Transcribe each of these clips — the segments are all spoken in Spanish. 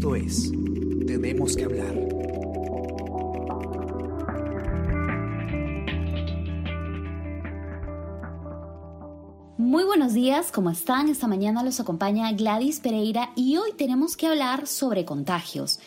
Esto es Tenemos que hablar. Muy buenos días, ¿cómo están? Esta mañana los acompaña Gladys Pereira y hoy tenemos que hablar sobre contagios.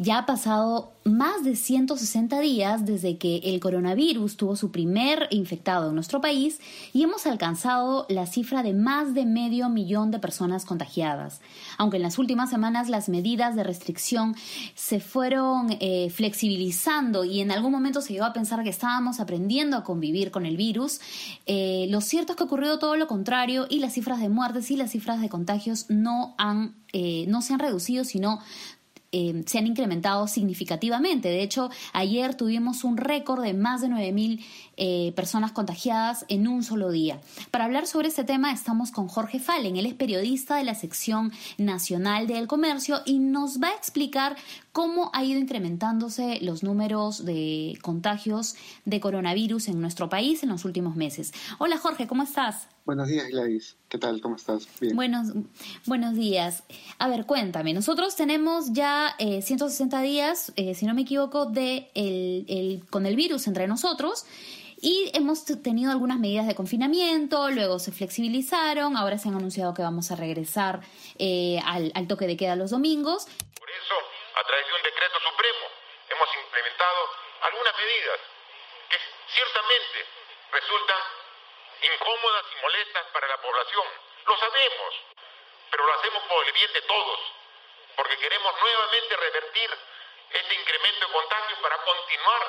Ya ha pasado más de 160 días desde que el coronavirus tuvo su primer infectado en nuestro país y hemos alcanzado la cifra de más de medio millón de personas contagiadas. Aunque en las últimas semanas las medidas de restricción se fueron eh, flexibilizando y en algún momento se llegó a pensar que estábamos aprendiendo a convivir con el virus, eh, lo cierto es que ha ocurrido todo lo contrario y las cifras de muertes y las cifras de contagios no han eh, no se han reducido, sino eh, se han incrementado significativamente. De hecho, ayer tuvimos un récord de más de 9.000 eh, personas contagiadas en un solo día. Para hablar sobre este tema estamos con Jorge Fallen. Él es periodista de la sección nacional del comercio y nos va a explicar cómo ha ido incrementándose los números de contagios de coronavirus en nuestro país en los últimos meses. Hola Jorge, ¿cómo estás? Buenos días, Gladys. ¿Qué tal? ¿Cómo estás? Bien. Buenos, buenos días. A ver, cuéntame. Nosotros tenemos ya 160 eh, días, eh, si no me equivoco, de el, con el virus entre nosotros. Y hemos tenido algunas medidas de confinamiento, luego se flexibilizaron, ahora se han anunciado que vamos a regresar eh, al, al toque de queda los domingos. Por eso, a través de un decreto supremo, hemos implementado algunas medidas que ciertamente resultan incómodas y molestas para la población. Lo sabemos, pero lo hacemos por el bien de todos, porque queremos nuevamente revertir ese incremento de contagios para continuar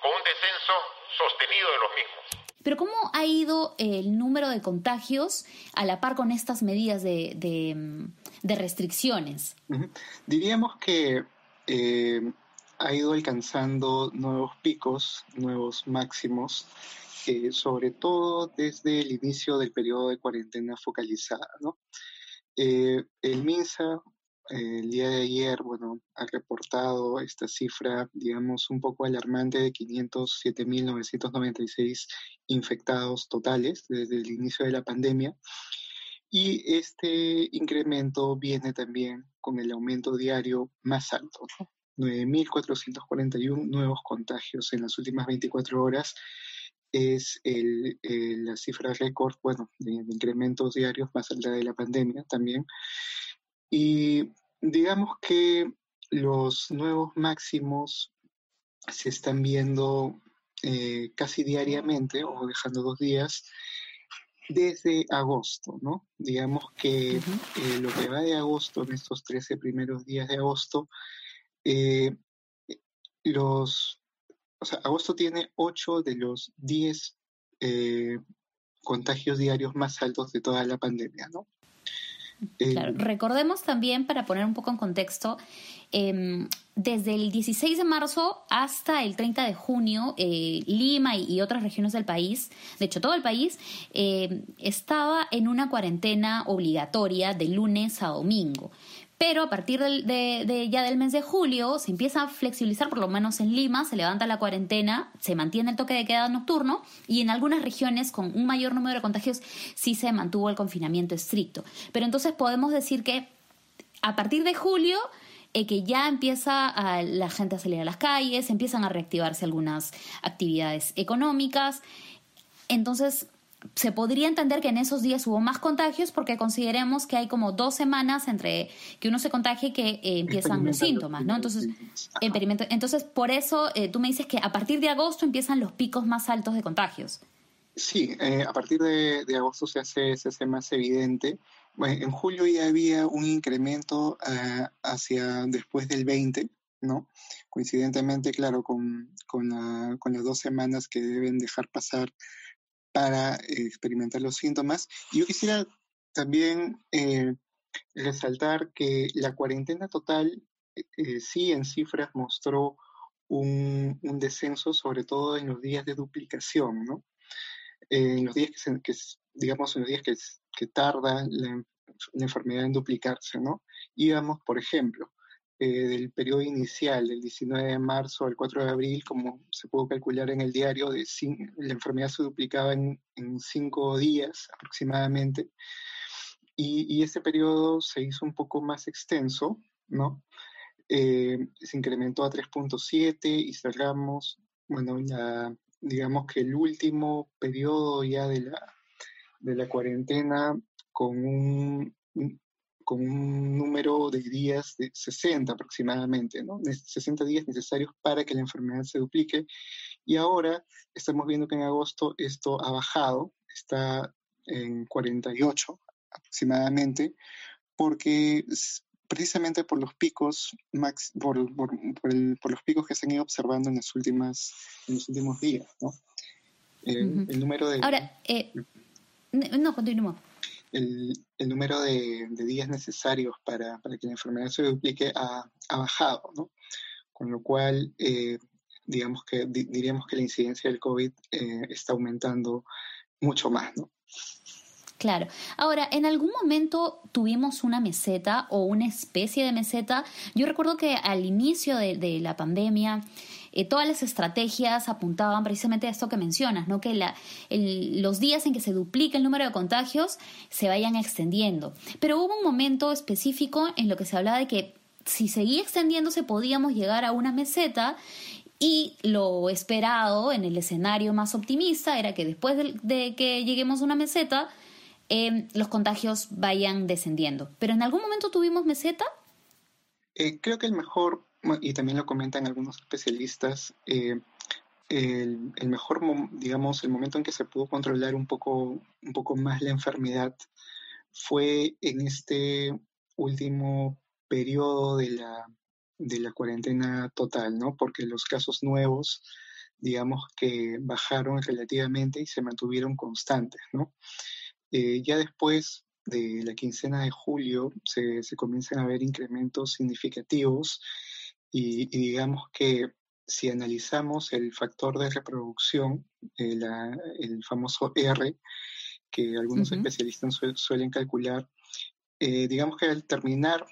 con un descenso sostenido de los mismos. Pero ¿cómo ha ido el número de contagios a la par con estas medidas de, de, restricciones? Diríamos que eh, ha ido alcanzando nuevos picos, nuevos máximos sobre todo desde el inicio del periodo de cuarentena focalizada. Eh, el MINSA el día de ayer, bueno, ha reportado esta cifra, digamos, un poco alarmante de 507.996 infectados totales desde el inicio de la pandemia. Y este incremento viene también con el aumento diario más alto, ¿no? 9.441 nuevos contagios en las últimas 24 horas es el, la cifra récord, bueno, de, incrementos diarios más allá de la pandemia también. Y digamos que los nuevos máximos se están viendo eh, casi diariamente o dejando dos días desde agosto, ¿no? Digamos que eh, lo que va de agosto, en estos 13 primeros días de agosto, eh, los o sea, agosto tiene 8 de los 10 eh, contagios diarios más altos de toda la pandemia, ¿no? Claro. Recordemos también, para poner un poco en contexto, em, desde el 16 de marzo hasta el 30 de junio, eh, Lima y, otras regiones del país, de hecho todo el país, em, estaba en una cuarentena obligatoria de lunes a domingo. Pero a partir de, ya del mes de julio se empieza a flexibilizar, por lo menos en Lima, se levanta la cuarentena, se mantiene el toque de queda nocturno y en algunas regiones con un mayor número de contagios sí se mantuvo el confinamiento estricto. Pero entonces podemos decir que a partir de julio eh, que ya empieza la gente a salir a las calles, empiezan a reactivarse algunas actividades económicas. Entonces, se podría entender que en esos días hubo más contagios porque consideremos que hay como dos semanas entre que uno se contagie y que eh, empiezan los síntomas, ¿no? Entonces, entonces por eso eh, tú me dices que a partir de agosto empiezan los picos más altos de contagios. Sí, eh, a partir de, agosto se hace, se hace más evidente. Bueno, en julio ya había un incremento hacia después del 20, ¿no? Coincidentemente, claro, con, con, con las dos semanas que deben dejar pasar para experimentar los síntomas. yo quisiera también eh, resaltar que la cuarentena total eh, eh, sí en cifras mostró un, descenso, sobre todo en los días de duplicación, ¿no? en los días que, digamos, en los días que, que tarda la, la, enfermedad en duplicarse, ¿no? Íbamos, por ejemplo, eh, del periodo inicial, del 19 de marzo al 4 de abril, como se pudo calcular en el diario, de la enfermedad se duplicaba en, cinco días aproximadamente, y, ese periodo se hizo un poco más extenso, ¿no? se incrementó a 3.7 y cerramos, bueno, digamos que el último periodo ya de la, de la cuarentena con un, con un número de días de 60 aproximadamente, ¿no? 60 días necesarios para que la enfermedad se duplique. Y ahora estamos viendo que en agosto esto ha bajado, está en 48 aproximadamente, porque precisamente por los picos max, por, por, por, los picos que se han ido observando en, las últimas, en los últimos días, ¿no? El número de... Ahora, eh, no, continuemos el, número de, días necesarios para, que la enfermedad se duplique ha, bajado, ¿no? Con lo cual, eh, digamos que diríamos que la incidencia del COVID eh, está aumentando mucho más, ¿no? Claro. Ahora, en algún momento tuvimos una meseta o una especie de meseta. Yo recuerdo que al inicio de la pandemia eh, todas las estrategias apuntaban precisamente a esto que mencionas, ¿no? que los días en que se duplica el número de contagios se vayan extendiendo. Pero hubo un momento específico en lo que se hablaba de que si seguía extendiéndose podíamos llegar a una meseta y lo esperado en el escenario más optimista era que después de, que lleguemos a una meseta, eh, los contagios vayan descendiendo. ¿Pero en algún momento tuvimos meseta? Eh, creo que el mejor y también lo comentan algunos especialistas, eh, el, mejor, digamos, el momento en que se pudo controlar un poco, un poco más la enfermedad fue en este último periodo de la, de la cuarentena total, ¿no? Porque los casos nuevos, digamos que bajaron relativamente y se mantuvieron constantes, ¿no? Eh, ya después de la quincena de julio se, se comienzan a ver incrementos significativos y, digamos que si analizamos el factor de reproducción, el, el famoso R, que algunos especialistas suelen calcular, eh, digamos que al terminar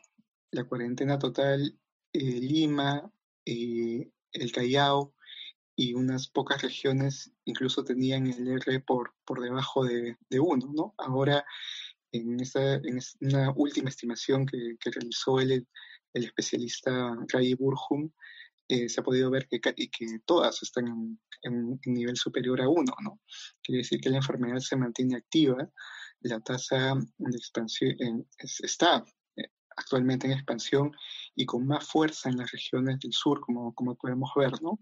la cuarentena total, eh, Lima, eh, el Callao y unas pocas regiones incluso tenían el R por, por debajo de, de uno, ¿no? Ahora, en, esa, en una última estimación que, que realizó el, el especialista Ray Burhum, eh, se ha podido ver que, que todas están en, un nivel superior a uno, ¿no? Quiere decir que la enfermedad se mantiene activa, la tasa de expansión está eh, actualmente en expansión y con más fuerza en las regiones del sur, como, como podemos ver, ¿no?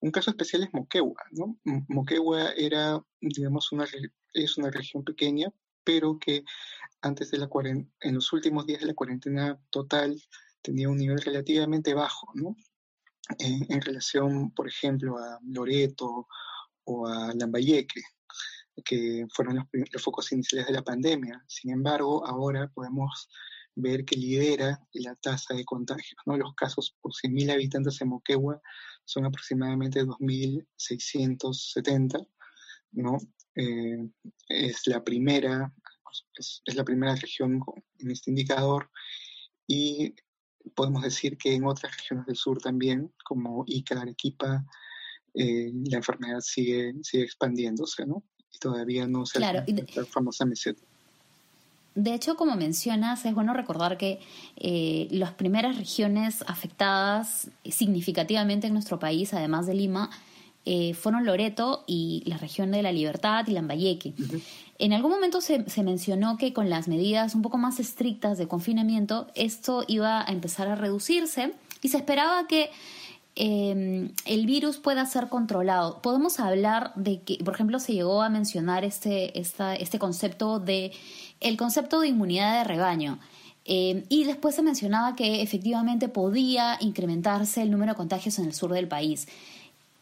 Un caso especial es Moquegua, ¿no? Moquegua era, digamos, una, es una región pequeña, pero que antes de la en los últimos días de la cuarentena total tenía un nivel relativamente bajo, ¿no? En, relación, por ejemplo, a Loreto o a Lambayeque, que fueron los, focos iniciales de la pandemia. Sin embargo, ahora podemos ver que lidera la tasa de contagios. ¿no? Los casos por 100.000 habitantes en Moquegua son aproximadamente 2.670. ¿no? Eh, es, la primera, es, es, la primera región en este indicador y podemos decir que en otras regiones del sur también, como Ica, Arequipa, eh, la enfermedad sigue, sigue expandiéndose, ¿no? Y todavía no se claro, la famosa meseta. De hecho, como mencionas, es bueno recordar que eh, las primeras regiones afectadas significativamente en nuestro país, además de Lima, eh, fueron Loreto y la región de la Libertad y Lambayeque. En algún momento se, mencionó que con las medidas un poco más estrictas de confinamiento, esto iba a empezar a reducirse y se esperaba que em, el virus pueda ser controlado. Podemos hablar de que, por ejemplo, se llegó a mencionar este, este concepto de el concepto de inmunidad de rebaño. Em, y después se mencionaba que efectivamente podía incrementarse el número de contagios en el sur del país.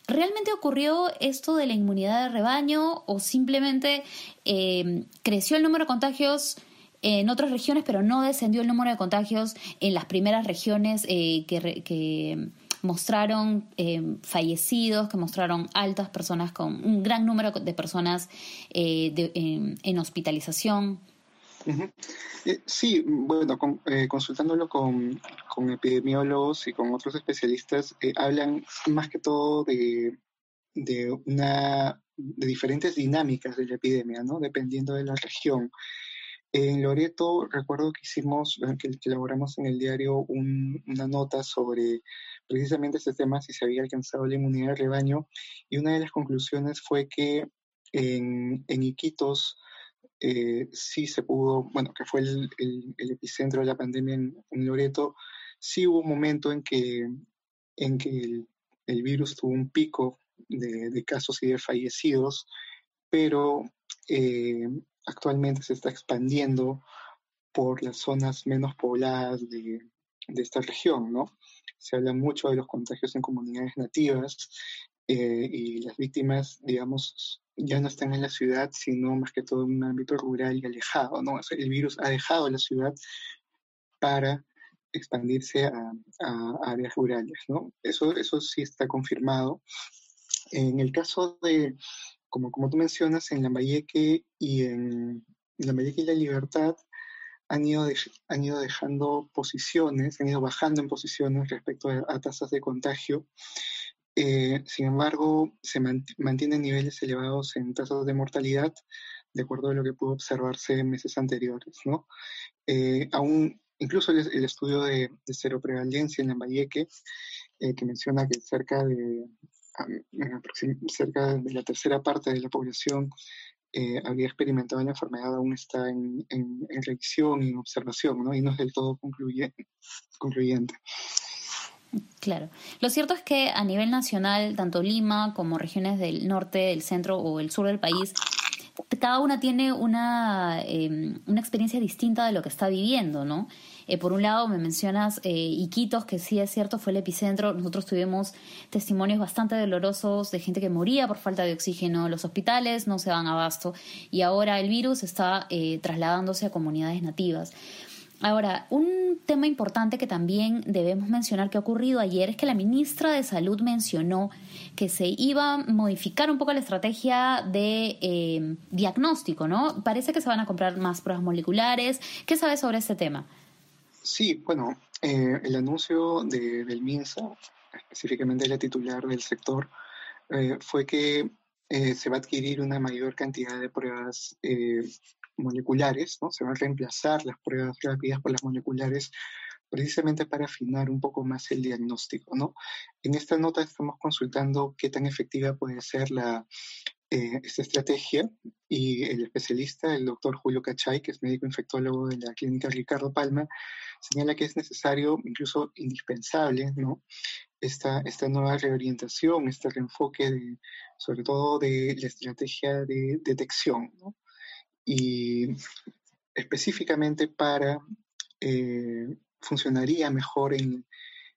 ¿Realmente ocurrió esto de la inmunidad de rebaño o simplemente eh, creció el número de contagios en otras regiones, pero no descendió el número de contagios en las primeras regiones eh, que, mostraron eh, fallecidos, que mostraron altas personas con un gran número de personas en hospitalización? Eh, sí, bueno, eh, consultándolo con, epidemiólogos y con otros especialistas, eh, hablan más que todo de, una de diferentes dinámicas de la epidemia, ¿no? Dependiendo de la región. En Loreto recuerdo que hicimos, que, elaboramos en el diario una nota sobre precisamente este tema, si se había alcanzado la inmunidad de rebaño, y una de las conclusiones fue que en, Iquitos eh, sí se pudo, bueno, que fue el, epicentro de la pandemia en, Loreto, sí hubo un momento en que, en que el, virus tuvo un pico de, casos y de fallecidos, pero eh, actualmente se está expandiendo por las zonas menos pobladas de, esta región, ¿no? Se habla mucho de los contagios en comunidades nativas eh, y las víctimas, digamos, ya no están en la ciudad, sino más que todo en un ámbito rural y alejado, ¿no? el virus ha dejado la ciudad para expandirse a, áreas rurales, ¿no? Eso, eso sí está confirmado. En el caso de, como, como tú mencionas, en Lambayeque y en Lambayeque y La Libertad han ido, han ido dejando posiciones, han ido bajando en posiciones respecto a, tasas de contagio. Eh, sin embargo, se mantienen niveles elevados en tasas de mortalidad, de acuerdo a lo que pudo observarse en meses anteriores. ¿no? Eh, aún, incluso el, estudio de, de seroprevalencia en Lambayeque, eh, que menciona que cerca de cerca de la tercera parte de la población eh, había experimentado la enfermedad aún está en, en, revisión y en observación, ¿no? Y no es del todo concluyente. Claro. Lo cierto es que a nivel nacional, tanto Lima como regiones del norte, del centro o el sur del país, cada una tiene una, em, una experiencia distinta de lo que está viviendo, ¿no? Eh, por un lado, me mencionas eh, Iquitos, que sí es cierto, fue el epicentro. Nosotros tuvimos testimonios bastante dolorosos de gente que moría por falta de oxígeno. Los hospitales no se dan abasto y ahora el virus está eh, trasladándose a comunidades nativas. Ahora, un tema importante que también debemos mencionar que ha ocurrido ayer es que la ministra de Salud mencionó que se iba a modificar un poco la estrategia de eh, diagnóstico, ¿no? Parece que se van a comprar más pruebas moleculares. ¿Qué sabes sobre este tema? Sí, bueno, eh, el anuncio de, del MINSA, específicamente la titular del sector, eh, fue que eh, se va a adquirir una mayor cantidad de pruebas moleculares, ¿no? Se van a reemplazar las pruebas rápidas por las moleculares precisamente para afinar un poco más el diagnóstico, ¿no? En esta nota estamos consultando qué tan efectiva puede ser la, eh, esta estrategia y el especialista, el doctor Julio Cachay, que es médico infectólogo de la clínica Ricardo Palma, señala que es necesario, incluso indispensable, ¿no? Esta, esta nueva reorientación, este reenfoque, sobre todo de la estrategia de detección, ¿no? Y específicamente para, eh, funcionaría mejor en,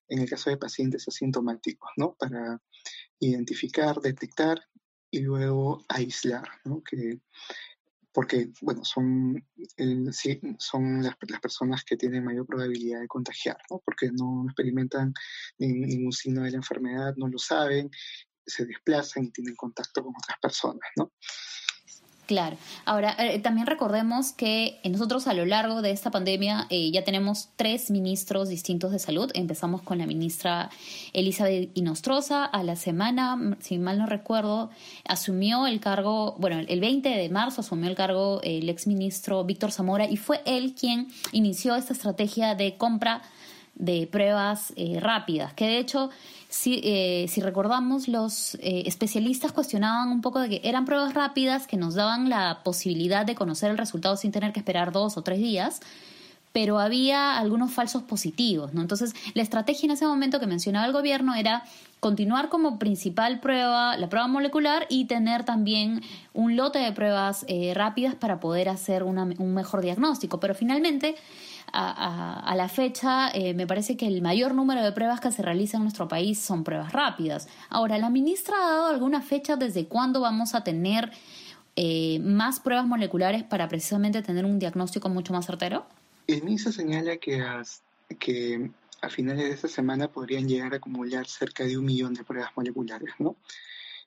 en el caso de pacientes asintomáticos, ¿no? Para identificar, detectar y luego aislar, ¿no? Que, porque, bueno, son, son las, las, personas que tienen mayor probabilidad de contagiar, ¿no? Porque no experimentan ningún signo de la enfermedad, no lo saben, se desplazan y tienen contacto con otras personas, ¿no? Claro. Ahora, eh, también recordemos que nosotros a lo largo de esta pandemia eh, ya tenemos tres ministros distintos de salud. Empezamos con la ministra Elizabeth Inostroza. A la semana, si mal no recuerdo, asumió el cargo, bueno, el 20 de marzo asumió el cargo el exministro Víctor Zamora y fue él quien inició esta estrategia de compra de pruebas eh, rápidas, que de hecho, si, eh, si recordamos, los eh, especialistas cuestionaban un poco de que eran pruebas rápidas que nos daban la posibilidad de conocer el resultado sin tener que esperar dos o tres días, pero había algunos falsos positivos, ¿no? Entonces, la estrategia en ese momento que mencionaba el gobierno era continuar como principal prueba la prueba molecular y tener también un lote de pruebas rápidas para poder hacer un mejor diagnóstico. Pero finalmente a, la fecha, eh, me parece que el mayor número de pruebas que se realizan en nuestro país son pruebas rápidas. Ahora, ¿la ministra ha dado alguna fecha desde cuándo vamos a tener eh, más pruebas moleculares para precisamente tener un diagnóstico mucho más certero? El MINSA señala que, que a finales de esta semana podrían llegar a acumular cerca de un millón de pruebas moleculares, ¿no?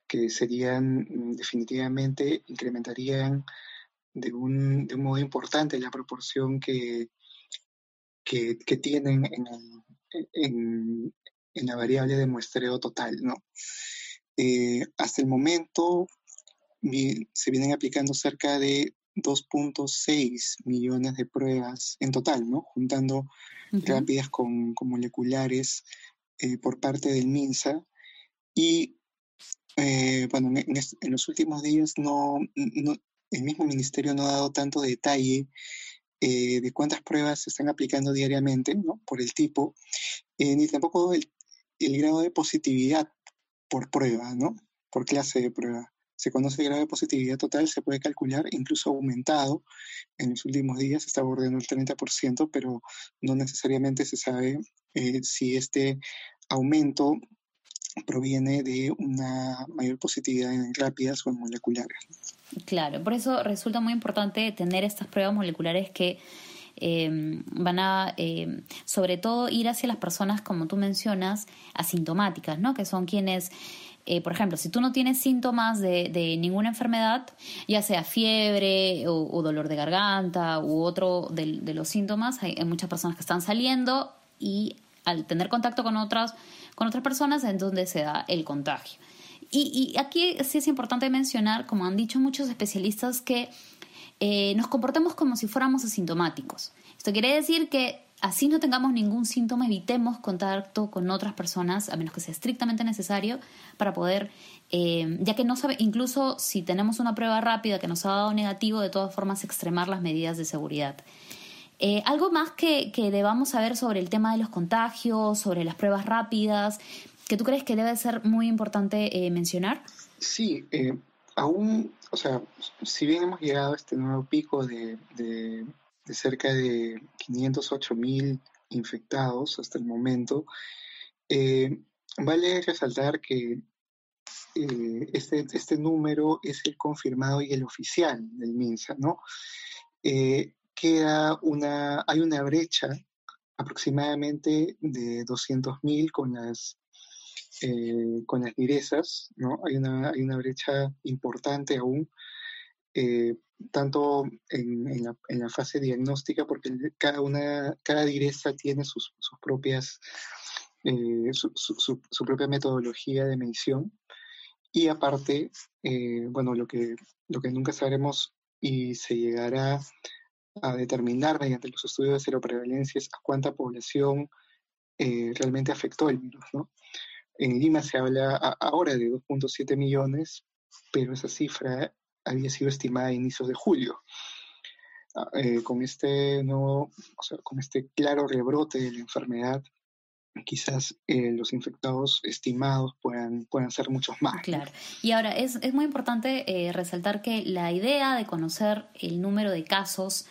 que serían mm, definitivamente, incrementarían de un, de un modo importante la proporción que, que, tienen en, en, en, la variable de muestreo total. ¿no? Eh, hasta el momento se vienen aplicando cerca de 2.6 millones de pruebas en total, ¿no? Juntando rápidas con, moleculares eh, por parte del MINSA. Y eh, bueno, en, los últimos días no, el mismo ministerio no ha dado tanto detalle eh, de cuántas pruebas se están aplicando diariamente, ¿no? Por el tipo, ni tampoco el, el grado de positividad por prueba, ¿no? Por clase de prueba. Se conoce el grado de positividad total, se puede calcular, incluso aumentado en los últimos días, está bordeando el 30%, pero no necesariamente se sabe eh, si este aumento proviene de una mayor positividad en rápidas o en moleculares. Claro, por eso resulta muy importante tener estas pruebas moleculares que eh, van a, eh, sobre todo, ir hacia las personas, como tú mencionas, asintomáticas, ¿no? Que son quienes eh, por ejemplo, si tú no tienes síntomas de, ninguna enfermedad, ya sea fiebre o, dolor de garganta u otro de, los síntomas, hay, muchas personas que están saliendo y al tener contacto con otras, con otras personas es donde se da el contagio. Y, aquí sí es importante mencionar, como han dicho muchos especialistas, que eh, nos comportemos como si fuéramos asintomáticos. Esto quiere decir que así no tengamos ningún síntoma, evitemos contacto con otras personas, a menos que sea estrictamente necesario, para poder, eh, ya que no sabe, incluso si tenemos una prueba rápida que nos ha dado negativo, de todas formas extremar las medidas de seguridad. Eh, algo más que, debamos saber sobre el tema de los contagios, sobre las pruebas rápidas, que tú crees que debe ser muy importante eh, mencionar? Sí, aún, o sea, si bien hemos llegado a este nuevo pico de de cerca de 508 mil infectados hasta el momento. Eh, vale resaltar que eh, este, este, número es el confirmado y el oficial del MINSA, ¿no? Eh, queda una, hay una brecha aproximadamente de 200.000 con las con las direzas, ¿no? Hay una, hay una brecha importante aún tanto en, la, fase diagnóstica, porque cada, una, cada direza tiene sus, propias, eh, su, propia metodología de medición. Y aparte, eh, bueno, lo que, lo que nunca sabremos y se llegará a determinar mediante los estudios de seroprevalencia es a cuánta población eh, realmente afectó el virus, ¿no? En Lima se habla ahora de 2.7 millones, pero esa cifra había sido estimada a inicios de julio. Ah, eh, con este nuevo, o sea, con este claro rebrote de la enfermedad, quizás eh, los infectados estimados puedan, puedan ser muchos más. Claro. Y ahora, es, es muy importante eh, resaltar que la idea de conocer el número de casos,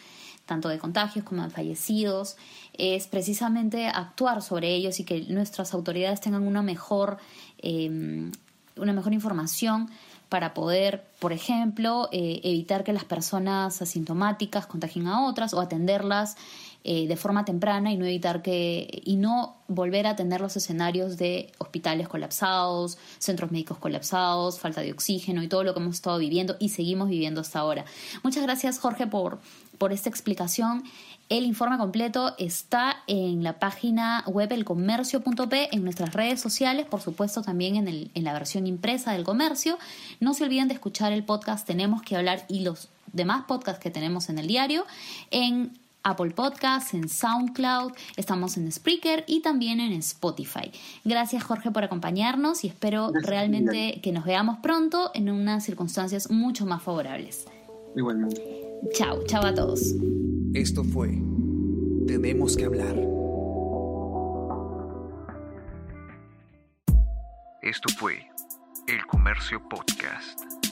tanto de contagios como de fallecidos, es precisamente actuar sobre ellos y que nuestras autoridades tengan una mejor, una mejor información para poder, por ejemplo, eh, evitar que las personas asintomáticas contagien a otras o atenderlas eh, de forma temprana y no evitar que y no volver a tener los escenarios de hospitales colapsados, centros médicos colapsados, falta de oxígeno y todo lo que hemos estado viviendo y seguimos viviendo hasta ahora. Muchas gracias Jorge por, por esta explicación. El informe completo está en la página web elcomercio.p, en nuestras redes sociales, por supuesto también en, el, en la versión impresa del comercio. No se olviden de escuchar el podcast Tenemos que hablar y los demás podcasts que tenemos en el diario en Apple Podcasts, en SoundCloud, estamos en Spreaker y también en Spotify. Gracias Jorge por acompañarnos y espero realmente que nos veamos pronto en unas circunstancias mucho más favorables. Igualmente. Chao, chao a todos. Esto fue Tenemos que hablar. Esto fue El Comercio Podcast.